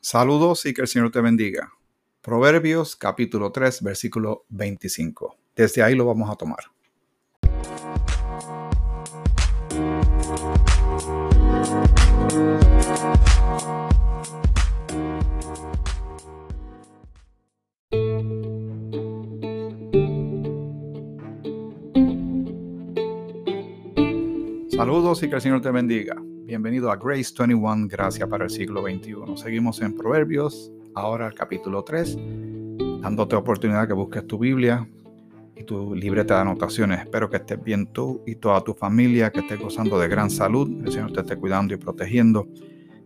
Saludos y que el Señor te bendiga. Proverbios capítulo 3, versículo 25. Desde ahí lo vamos a tomar. Saludos y que el Señor te bendiga. Bienvenido a Grace 21, Gracia para el siglo XXI. Seguimos en Proverbios, ahora el capítulo 3, dándote oportunidad que busques tu Biblia y tu libreta de anotaciones. Espero que estés bien tú y toda tu familia, que estés gozando de gran salud, el Señor te esté cuidando y protegiendo.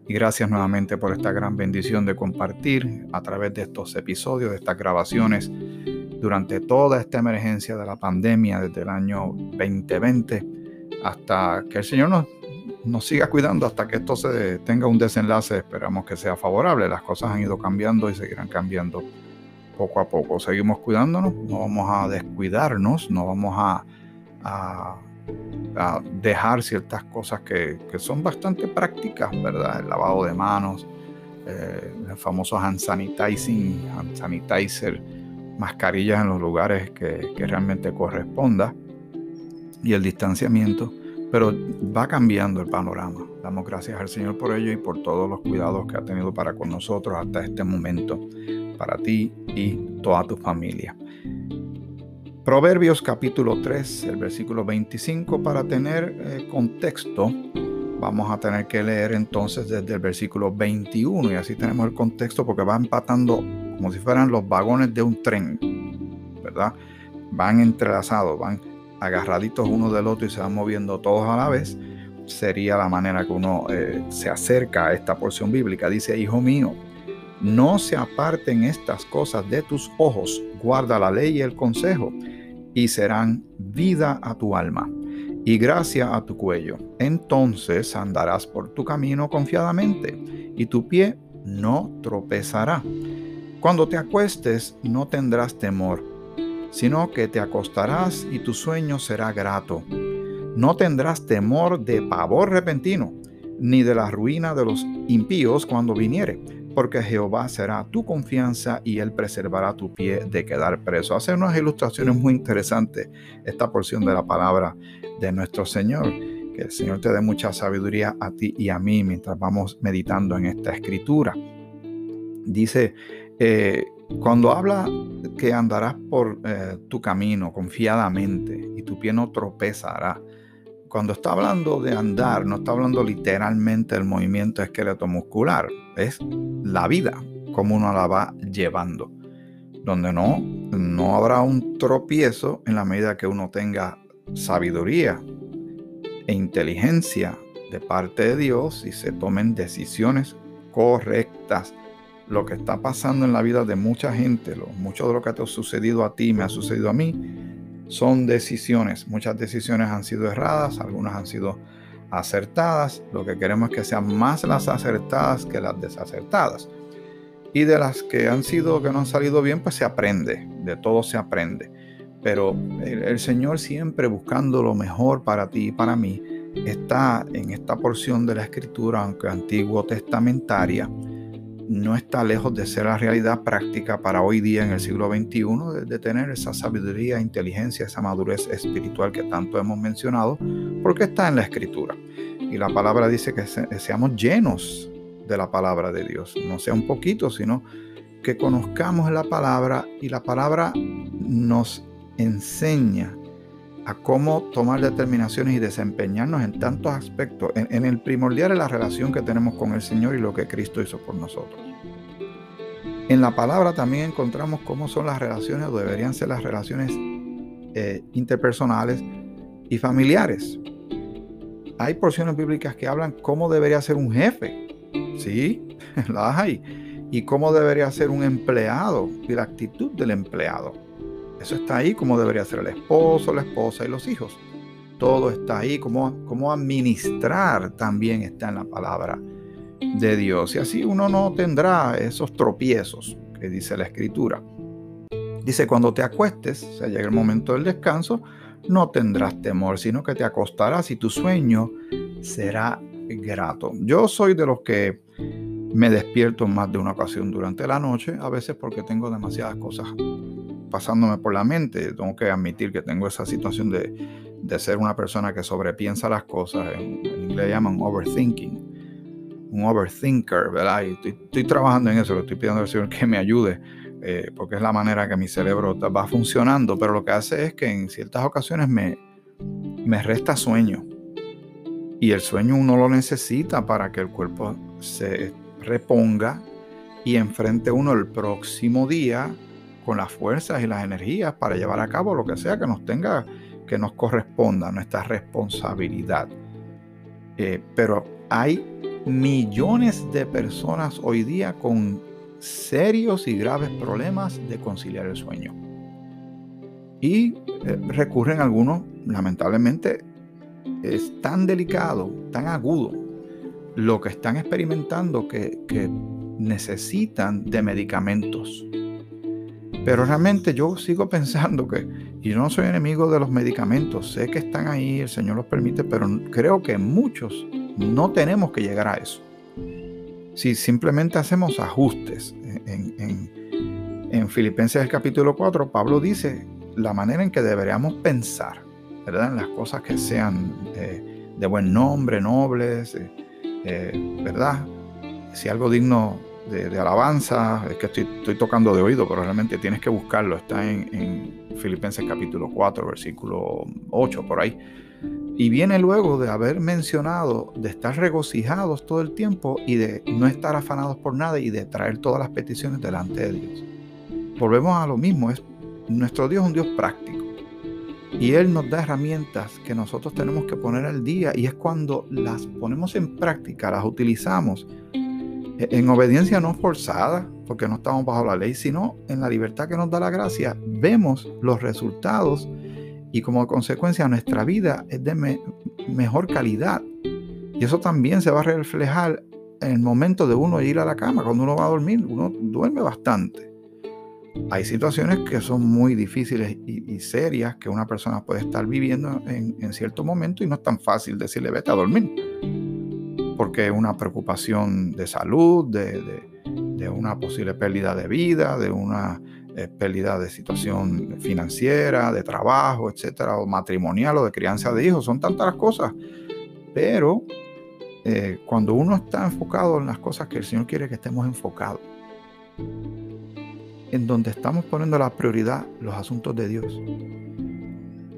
Y gracias nuevamente por esta gran bendición de compartir a través de estos episodios, de estas grabaciones, durante toda esta emergencia de la pandemia desde el año 2020 hasta que el Señor nos nos siga cuidando hasta que esto se tenga un desenlace. Esperamos que sea favorable. Las cosas han ido cambiando y seguirán cambiando poco a poco. Seguimos cuidándonos, no vamos a descuidarnos, no vamos a, dejar ciertas cosas que, son bastante prácticas, ¿verdad? El lavado de manos, eh, el famoso hand sanitizing, hand sanitizer, mascarillas en los lugares que, que realmente corresponda y el distanciamiento pero va cambiando el panorama. Damos gracias al Señor por ello y por todos los cuidados que ha tenido para con nosotros hasta este momento, para ti y toda tu familia. Proverbios capítulo 3, el versículo 25, para tener eh, contexto, vamos a tener que leer entonces desde el versículo 21 y así tenemos el contexto porque va empatando como si fueran los vagones de un tren, ¿verdad? Van entrelazados, van agarraditos uno del otro y se van moviendo todos a la vez, sería la manera que uno eh, se acerca a esta porción bíblica. Dice, hijo mío, no se aparten estas cosas de tus ojos, guarda la ley y el consejo, y serán vida a tu alma y gracia a tu cuello. Entonces andarás por tu camino confiadamente, y tu pie no tropezará. Cuando te acuestes no tendrás temor sino que te acostarás y tu sueño será grato. No tendrás temor de pavor repentino, ni de la ruina de los impíos cuando viniere, porque Jehová será tu confianza y él preservará tu pie de quedar preso. Hace unas ilustraciones muy interesantes esta porción de la palabra de nuestro Señor. Que el Señor te dé mucha sabiduría a ti y a mí mientras vamos meditando en esta escritura. Dice, eh, cuando habla que andarás por eh, tu camino confiadamente y tu pie no tropezará, cuando está hablando de andar, no está hablando literalmente del movimiento esqueleto-muscular, es la vida, como uno la va llevando, donde no, no habrá un tropiezo en la medida que uno tenga sabiduría e inteligencia de parte de Dios y se tomen decisiones correctas lo que está pasando en la vida de mucha gente, lo, mucho de lo que te ha sucedido a ti, me ha sucedido a mí, son decisiones. Muchas decisiones han sido erradas, algunas han sido acertadas. Lo que queremos es que sean más las acertadas que las desacertadas. Y de las que han sido, que no han salido bien, pues se aprende, de todo se aprende. Pero el, el Señor siempre buscando lo mejor para ti y para mí está en esta porción de la escritura, aunque antiguo testamentaria, no está lejos de ser la realidad práctica para hoy día en el siglo XXI, de, tener esa sabiduría, inteligencia, esa madurez espiritual que tanto hemos mencionado, porque está en la escritura. Y la palabra dice que seamos llenos de la palabra de Dios, no sea un poquito, sino que conozcamos la palabra y la palabra nos enseña a cómo tomar determinaciones y desempeñarnos en tantos aspectos. En, el primordial es la relación que tenemos con el Señor y lo que Cristo hizo por nosotros. En la palabra también encontramos cómo son las relaciones o deberían ser las relaciones eh, interpersonales y familiares. Hay porciones bíblicas que hablan cómo debería ser un jefe. Sí, las hay. Y cómo debería ser un empleado y la actitud del empleado. Eso está ahí como debería ser el esposo, la esposa y los hijos. Todo está ahí, como, como administrar también está en la palabra de Dios. Y así uno no tendrá esos tropiezos que dice la escritura. Dice, cuando te acuestes, o sea, llega el momento del descanso, no tendrás temor, sino que te acostarás y tu sueño será grato. Yo soy de los que Me despierto más de una ocasión durante la noche, a veces porque tengo demasiadas cosas pasándome por la mente. Tengo que admitir que tengo esa situación de, de ser una persona que sobrepiensa las cosas. En, inglés llaman overthinking. Un overthinker, ¿verdad? Y estoy, trabajando en eso, le estoy pidiendo al Señor que me ayude, eh, porque es la manera que mi cerebro va funcionando. Pero lo que hace es que en ciertas ocasiones me, me resta sueño. Y el sueño uno lo necesita para que el cuerpo se reponga y enfrente uno el próximo día con las fuerzas y las energías para llevar a cabo lo que sea que nos tenga, que nos corresponda, nuestra responsabilidad. Eh, pero hay millones de personas hoy día con serios y graves problemas de conciliar el sueño. Y eh, recurren algunos, lamentablemente, es tan delicado, tan agudo, lo que están experimentando que, que necesitan de medicamentos pero realmente yo sigo pensando que, y yo no soy enemigo de los medicamentos, sé que están ahí, el Señor los permite, pero creo que muchos no tenemos que llegar a eso. Si simplemente hacemos ajustes en, en, Filipenses el capítulo 4, Pablo dice la manera en que deberíamos pensar, ¿verdad? En las cosas que sean eh, de buen nombre, nobles, eh, eh, ¿verdad? Si algo digno de, alabanza, es que estoy, estoy, tocando de oído, pero realmente tienes que buscarlo, está en, en, Filipenses capítulo 4, versículo 8, por ahí. Y viene luego de haber mencionado de estar regocijados todo el tiempo y de no estar afanados por nada y de traer todas las peticiones delante de Dios. Volvemos a lo mismo, es, nuestro Dios es un Dios práctico. Y Él nos da herramientas que nosotros tenemos que poner al día y es cuando las ponemos en práctica, las utilizamos, en obediencia no forzada, porque no estamos bajo la ley, sino en la libertad que nos da la gracia, vemos los resultados y como consecuencia nuestra vida es de mejor calidad. Y eso también se va a reflejar en el momento de uno ir a la cama, cuando uno va a dormir, uno duerme bastante. Hay situaciones que son muy difíciles y, serias que una persona puede estar viviendo en, en cierto momento y no es tan fácil decirle vete a dormir porque es una preocupación de salud, de, una posible pérdida de vida, de una eh, pérdida de situación financiera, de trabajo, etcétera, o matrimonial o de crianza de hijos, son tantas las cosas. Pero eh, cuando uno está enfocado en las cosas que el Señor quiere que estemos enfocados, en donde estamos poniendo la prioridad los asuntos de Dios,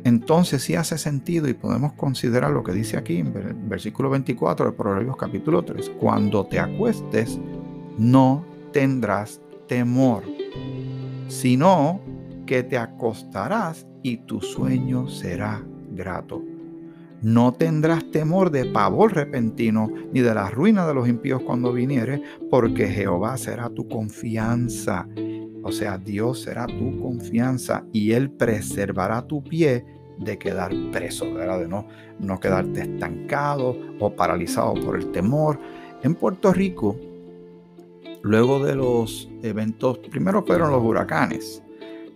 entonces sí hace sentido y podemos considerar lo que dice aquí en versículo 24 de Proverbios capítulo 3. Cuando te acuestes, no tendrás temor, sino que te acostarás y tu sueño será grato. No tendrás temor de pavor repentino, ni de la ruina de los impíos cuando viniere, porque Jehová será tu confianza. O sea, Dios será tu confianza y Él preservará tu pie de quedar preso, ¿verdad? de no, no quedarte estancado o paralizado por el temor. En Puerto Rico, luego de los eventos, primero fueron los huracanes,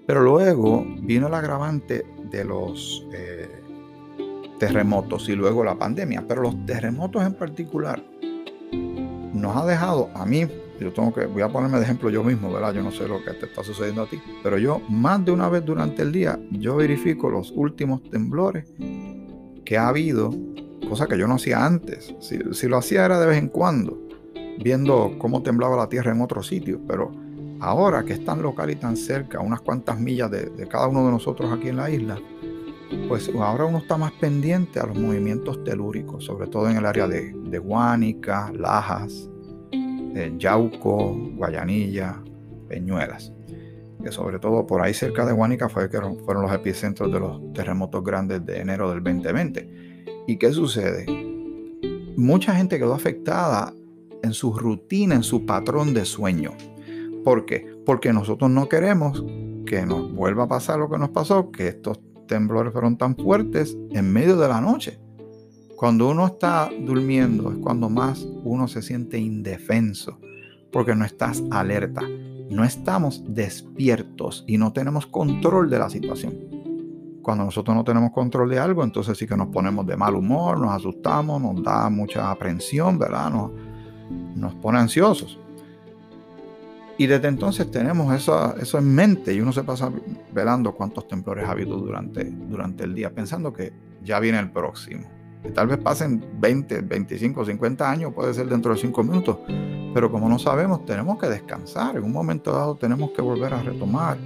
pero luego vino el agravante de los eh, terremotos y luego la pandemia. Pero los terremotos en particular nos ha dejado, a mí yo tengo que, voy a ponerme de ejemplo yo mismo, ¿verdad? Yo no sé lo que te está sucediendo a ti, pero yo más de una vez durante el día, yo verifico los últimos temblores que ha habido, cosa que yo no hacía antes. Si, lo hacía era de vez en cuando, viendo cómo temblaba la tierra en otros sitios, pero ahora que es tan local y tan cerca, unas cuantas millas de, cada uno de nosotros aquí en la isla, pues ahora uno está más pendiente a los movimientos telúricos, sobre todo en el área de, de Guánica, Lajas, Yauco, Guayanilla, Peñuelas. Que sobre todo por ahí cerca de Guanica fue que fueron los epicentros de los terremotos grandes de enero del 2020. ¿Y qué sucede? Mucha gente quedó afectada en su rutina, en su patrón de sueño. ¿Por qué? Porque nosotros no queremos que nos vuelva a pasar lo que nos pasó, que estos temblores fueron tan fuertes en medio de la noche. Cuando uno está durmiendo es cuando más uno se siente indefenso, porque no estás alerta, no estamos despiertos y no tenemos control de la situación. Cuando nosotros no tenemos control de algo, entonces sí que nos ponemos de mal humor, nos asustamos, nos da mucha aprensión, ¿verdad? nos pone ansiosos. Y desde entonces tenemos eso, eso en mente y uno se pasa velando cuántos temblores ha habido durante, durante el día, pensando que ya viene el próximo. Tal vez pasen 20, 25, 50 años, puede ser dentro de 5 minutos, pero como no sabemos, tenemos que descansar. En un momento dado tenemos que volver a retomar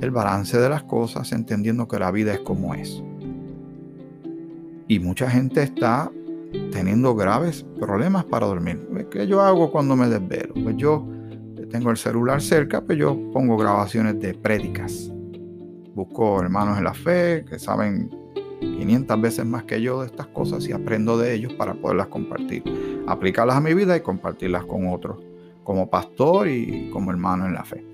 el balance de las cosas, entendiendo que la vida es como es. Y mucha gente está teniendo graves problemas para dormir. ¿Qué yo hago cuando me desvelo? Pues yo tengo el celular cerca, pues yo pongo grabaciones de prédicas. Busco hermanos en la fe que saben 500 veces más que yo de estas cosas y aprendo de ellos para poderlas compartir. Aplicarlas a mi vida y compartirlas con otros, como pastor y como hermano en la fe.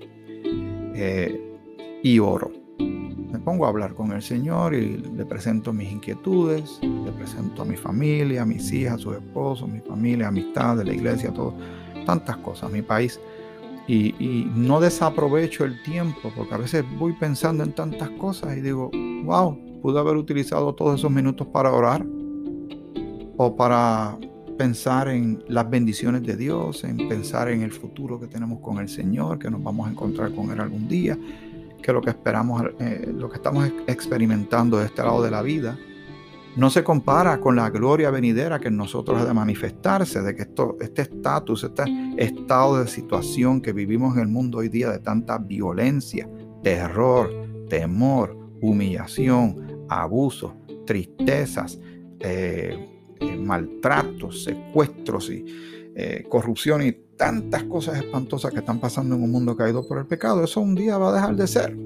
Eh, y oro. Me pongo a hablar con el Señor y le presento mis inquietudes, le presento a mi familia, a mis hijas, a su esposo, mi familia, amistad de la iglesia, todo, tantas cosas, mi país y, no desaprovecho el tiempo, porque a veces voy pensando en tantas cosas y digo, wow, pude haber utilizado todos esos minutos para orar o para pensar en las bendiciones de Dios, en pensar en el futuro que tenemos con el Señor, que nos vamos a encontrar con Él algún día, que lo que esperamos, eh, lo que estamos experimentando de este lado de la vida, no se compara con la gloria venidera que en nosotros ha de manifestarse, de que esto, este estatus, este estado de situación que vivimos en el mundo hoy día de tanta violencia, terror, temor, humillación, abusos, tristezas, eh, eh, maltratos, secuestros y eh, corrupción y tantas cosas espantosas que están pasando en un mundo caído por el pecado, eso un día va a dejar de ser.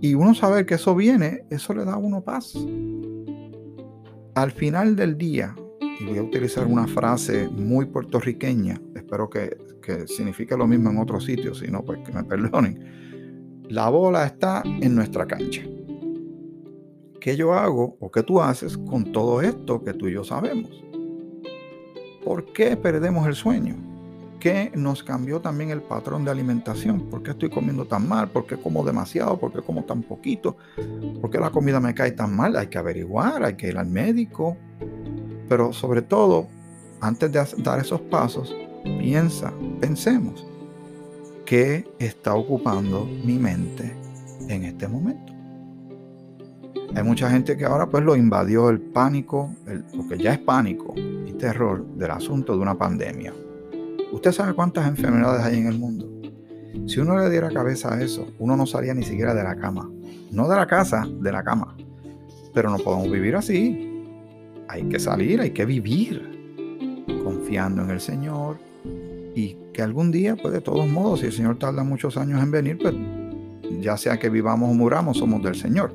Y uno saber que eso viene, eso le da a uno paz. Al final del día, y voy a utilizar una frase muy puertorriqueña, espero que, signifique lo mismo en otros sitios, si no, pues que me perdonen. La bola está en nuestra cancha. ¿Qué yo hago o qué tú haces con todo esto que tú y yo sabemos? ¿Por qué perdemos el sueño? qué nos cambió también el patrón de alimentación? ¿Por qué estoy comiendo tan mal? ¿Por qué como demasiado? ¿Por qué como tan poquito? ¿Por qué la comida me cae tan mal? Hay que averiguar, hay que ir al médico. Pero sobre todo, antes de dar esos pasos, piensa, pensemos, ¿qué está ocupando mi mente en este momento? Hay mucha gente que ahora pues lo invadió el pánico, el, porque ya es pánico y terror del asunto de una pandemia. Usted sabe cuántas enfermedades hay en el mundo. Si uno le diera cabeza a eso, uno no salía ni siquiera de la cama. No de la casa, de la cama. Pero no podemos vivir así. Hay que salir, hay que vivir confiando en el Señor y que algún día, pues de todos modos, si el Señor tarda muchos años en venir, pues ya sea que vivamos o muramos, somos del Señor.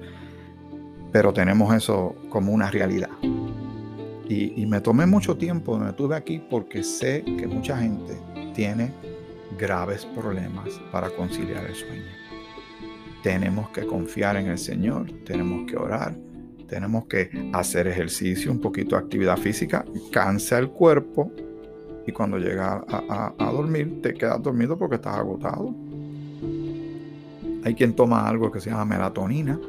Pero tenemos eso como una realidad. Y, me tomé mucho tiempo, me tuve aquí porque sé que mucha gente tiene graves problemas para conciliar el sueño. Tenemos que confiar en el Señor, tenemos que orar, tenemos que hacer ejercicio, un poquito de actividad física, cansa el cuerpo y cuando llegas a, a, dormir te quedas dormido porque estás agotado. Hay quien toma algo que se llama melatonina,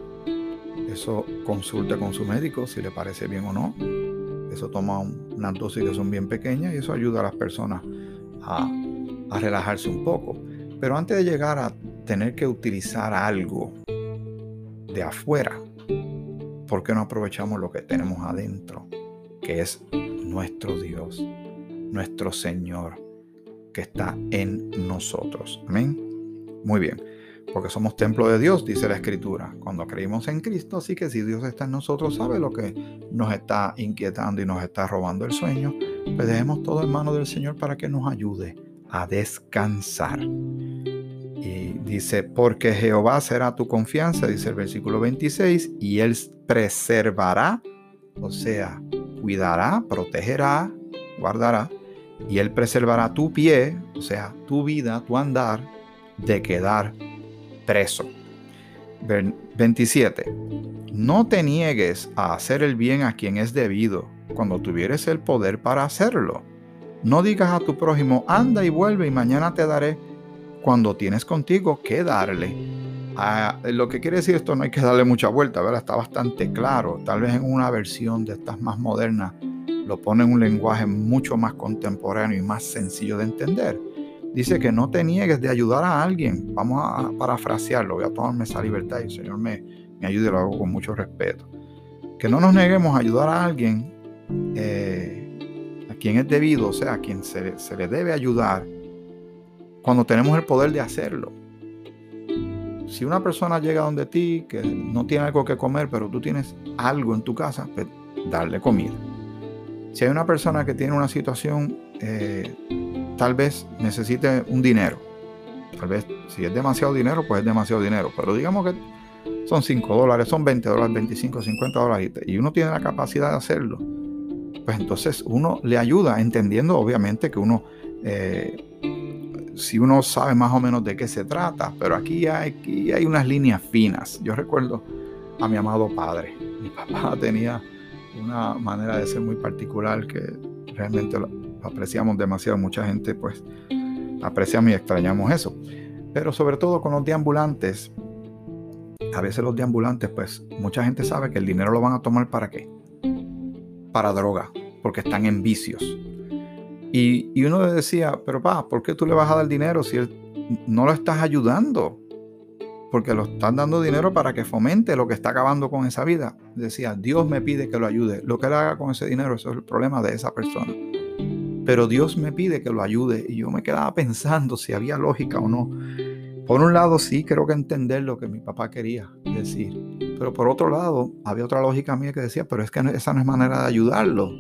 eso consulta con su médico si le parece bien o no eso toma unas dosis que son bien pequeñas y eso ayuda a las personas a, a relajarse un poco. Pero antes de llegar a tener que utilizar algo de afuera, ¿por qué no aprovechamos lo que tenemos adentro? Que es nuestro Dios, nuestro Señor, que está en nosotros. Amén. Muy bien porque somos templo de Dios, dice la Escritura, cuando creímos en Cristo. Así que si Dios está en nosotros, sabe lo que nos está inquietando y nos está robando el sueño, pues dejemos todo en manos del Señor para que nos ayude a descansar. Y dice, porque Jehová será tu confianza, dice el versículo 26, y Él preservará, o sea, cuidará, protegerá, guardará, y Él preservará tu pie, o sea, tu vida, tu andar, de quedar preso. 27. No te niegues a hacer el bien a quien es debido, cuando tuvieres el poder para hacerlo. No digas a tu prójimo, anda y vuelve y mañana te daré, cuando tienes contigo que darle. Ah, lo que quiere decir esto no hay que darle mucha vuelta, ¿verdad? Está bastante claro. Tal vez en una versión de estas más modernas lo pone en un lenguaje mucho más contemporáneo y más sencillo de entender. Dice que no te niegues de ayudar a alguien. Vamos a parafrasearlo, voy a tomarme esa libertad y el Señor me, me ayude lo hago con mucho respeto. Que no nos neguemos a ayudar a alguien eh, a quien es debido, o sea, a quien se, se le debe ayudar cuando tenemos el poder de hacerlo. Si una persona llega donde ti que no tiene algo que comer, pero tú tienes algo en tu casa, pues darle comida. Si hay una persona que tiene una situación, eh, tal vez necesite un dinero. Tal vez si es demasiado dinero, pues es demasiado dinero. Pero digamos que son 5 dólares, son 20 dólares, 25, 50 dólares y uno tiene la capacidad de hacerlo, pues entonces uno le ayuda, entendiendo obviamente que uno, eh, si uno sabe más o menos de qué se trata, pero aquí hay, aquí hay unas líneas finas. Yo recuerdo a mi amado padre, mi papá tenía una manera de ser muy particular que realmente lo apreciamos demasiado, mucha gente pues apreciamos y extrañamos eso. Pero sobre todo con los deambulantes, a veces los deambulantes, pues mucha gente sabe que el dinero lo van a tomar para qué? Para droga, porque están en vicios. Y, y uno le decía, pero pa, ¿por qué tú le vas a dar dinero si él no lo estás ayudando? Porque lo están dando dinero para que fomente lo que está acabando con esa vida. Decía, Dios me pide que lo ayude. Lo que él haga con ese dinero, eso es el problema de esa persona. Pero Dios me pide que lo ayude. Y yo me quedaba pensando si había lógica o no por un lado, sí, creo que entender lo que mi papá quería decir. Pero por otro lado, había otra lógica mía que decía, pero es que esa no es manera de ayudarlo.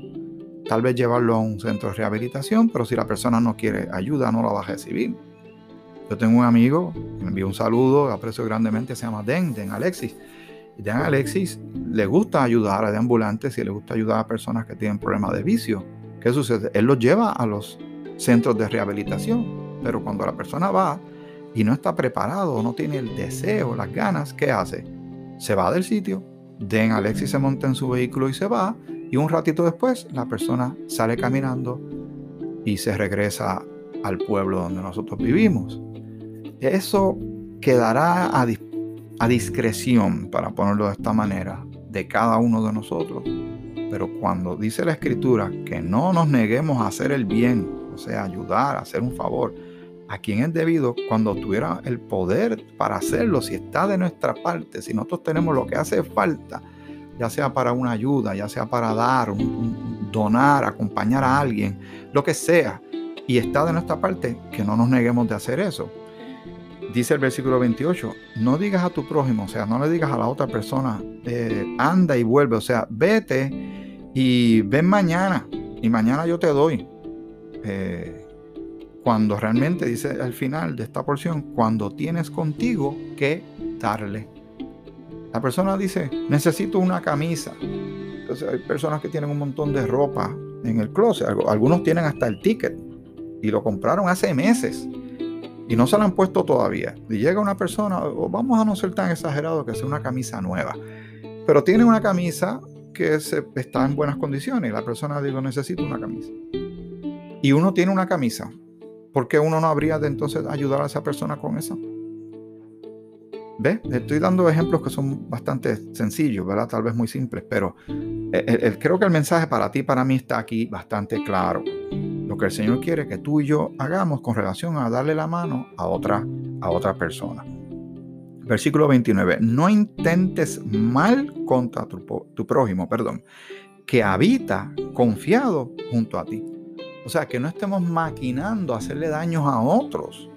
Tal vez llevarlo a un centro de rehabilitación, pero si la persona no quiere ayuda, no la va a recibir. Yo tengo un amigo, me envió un saludo, aprecio grandemente, se llama Den, Den Alexis. Y Den Alexis le gusta ayudar a ambulantes y le gusta ayudar a personas que tienen problemas de vicio. ¿Qué sucede? Él los lleva a los centros de rehabilitación, pero cuando la persona va, y no está preparado, no tiene el deseo, las ganas, ¿qué hace? Se va del sitio, Den Alexis se monta en su vehículo y se va, y un ratito después la persona sale caminando y se regresa al pueblo donde nosotros vivimos. Eso quedará a, a discreción, para ponerlo de esta manera, de cada uno de nosotros. Pero cuando dice la escritura que no nos neguemos a hacer el bien, o sea, ayudar, hacer un favor, a quien es debido cuando tuviera el poder para hacerlo, si está de nuestra parte, si nosotros tenemos lo que hace falta, ya sea para una ayuda, ya sea para dar, donar, acompañar a alguien, lo que sea, y está de nuestra parte, que no nos neguemos de hacer eso. Dice el versículo 28, no digas a tu prójimo, o sea, no le digas a la otra persona, eh, anda y vuelve, o sea, vete y ven mañana, y mañana yo te doy. Eh, cuando realmente dice al final de esta porción, cuando tienes contigo que darle. La persona dice, necesito una camisa. Entonces hay personas que tienen un montón de ropa en el closet. Algunos tienen hasta el ticket y lo compraron hace meses y no se lo han puesto todavía. Y llega una persona, o vamos a no ser tan exagerados que sea una camisa nueva, pero tiene una camisa que está en buenas condiciones. La persona dice, necesito una camisa. Y uno tiene una camisa ¿por qué uno no habría de entonces ayudar a esa persona con eso? ¿Ves? Estoy dando ejemplos que son bastante sencillos, ¿verdad? Tal vez muy simples, pero creo que el mensaje para ti para mí está aquí bastante claro. Lo que el Señor quiere que tú y yo hagamos con relación a darle la mano a otra, a otra persona. Versículo 29. No intentes mal contra tu, prójimo, perdón, que habita confiado junto a ti. O sea, que no estemos maquinando hacerle daños a otros,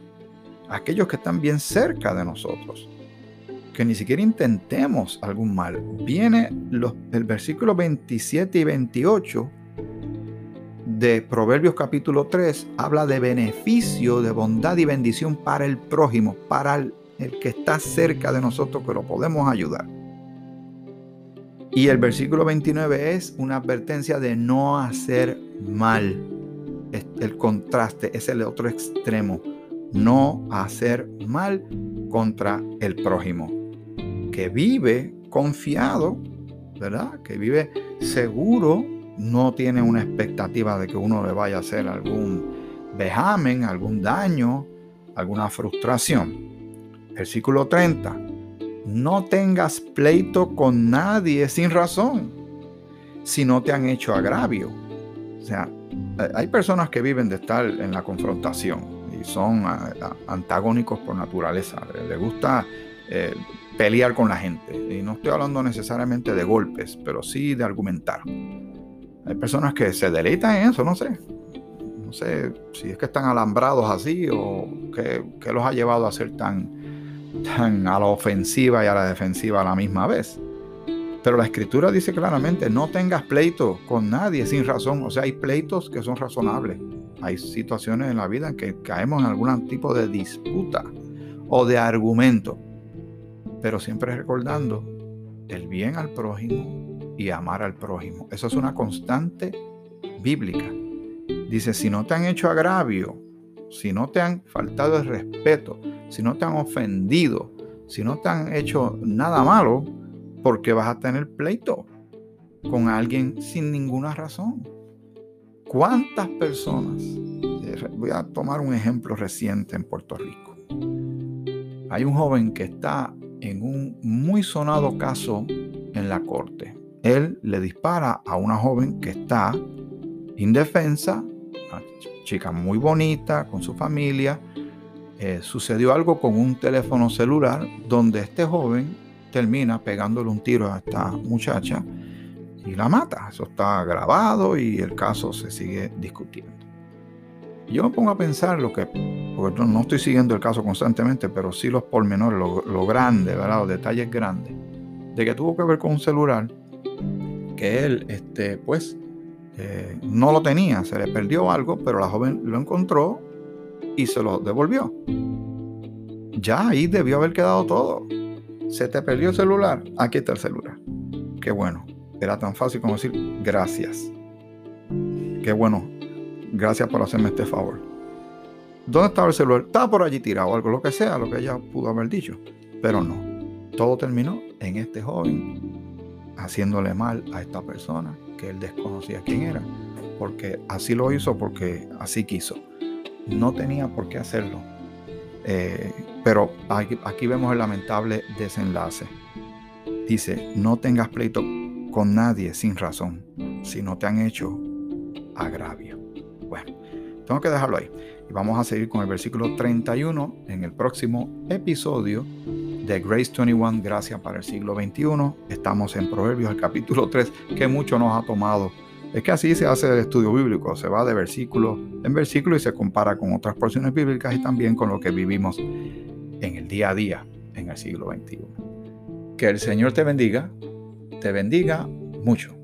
a aquellos que están bien cerca de nosotros. Que ni siquiera intentemos algún mal. Viene los, el versículo 27 y 28 de Proverbios capítulo 3, habla de beneficio, de bondad y bendición para el prójimo, para el, el que está cerca de nosotros, que lo podemos ayudar. Y el versículo 29 es una advertencia de no hacer mal el contraste, es el otro extremo. No hacer mal contra el prójimo. Que vive confiado, ¿verdad? Que vive seguro, no tiene una expectativa de que uno le vaya a hacer algún vejamen, algún daño, alguna frustración. Versículo 30. No tengas pleito con nadie sin razón, si no te han hecho agravio O sea, hay personas que viven de estar en la confrontación y son antagónicos por naturaleza. Les gusta eh, pelear con la gente. Y no estoy hablando necesariamente de golpes, pero sí de argumentar. Hay personas que se deleitan en eso, no sé. No sé si es que están alambrados así o qué, los ha llevado a ser tan, tan a la ofensiva y a la defensiva a la misma vez. Pero la escritura dice claramente, no tengas pleito con nadie sin razón. O sea, hay pleitos que son razonables. Hay situaciones en la vida en que caemos en algún tipo de disputa o de argumento. Pero siempre recordando el bien al prójimo y amar al prójimo. Eso es una constante bíblica. Dice, si no te han hecho agravio, si no te han faltado el respeto, si no te han ofendido, si no te han hecho nada malo, ¿por qué vas a tener pleito con alguien sin ninguna razón? ¿Cuántas personas? Eh, voy a tomar un ejemplo reciente en Puerto Rico. Hay un joven que está en un muy sonado caso en la corte. Él le dispara a una joven que está indefensa, una chica muy bonita, con su familia. Eh, sucedió algo con un teléfono celular donde este joven termina pegándole un tiro a esta muchacha y la mata. Eso está grabado y el caso se sigue discutiendo. Yo me pongo a pensar lo que, porque no estoy siguiendo el caso constantemente, pero sí los pormenores, lo, lo grande, ¿verdad? los detalles grandes, de que tuvo que ver con un celular que él, este, pues, eh, no lo tenía, se le perdió algo, pero la joven lo encontró y se lo devolvió. Ya ahí debió haber quedado todo. Se te perdió el celular, aquí está el celular. Qué bueno. Era tan fácil como decir gracias. Qué bueno. Gracias por hacerme este favor. ¿Dónde estaba el celular? Estaba por allí tirado, algo, lo que sea, lo que ella pudo haber dicho. Pero no. Todo terminó en este joven haciéndole mal a esta persona que él desconocía quién era. Porque así lo hizo, porque así quiso. No tenía por qué hacerlo. Eh, pero aquí, vemos el lamentable desenlace. Dice, no tengas pleito con nadie sin razón, si no te han hecho agravio. Bueno, tengo que dejarlo ahí. Y vamos a seguir con el versículo 31 en el próximo episodio de Grace 21, Gracias para el siglo XXI. Estamos en Proverbios, el capítulo 3, que mucho nos ha tomado. Es que así se hace el estudio bíblico, se va de versículo en versículo y se compara con otras porciones bíblicas y también con lo que vivimos en el día a día en el siglo XXI. Que el Señor te bendiga, te bendiga mucho.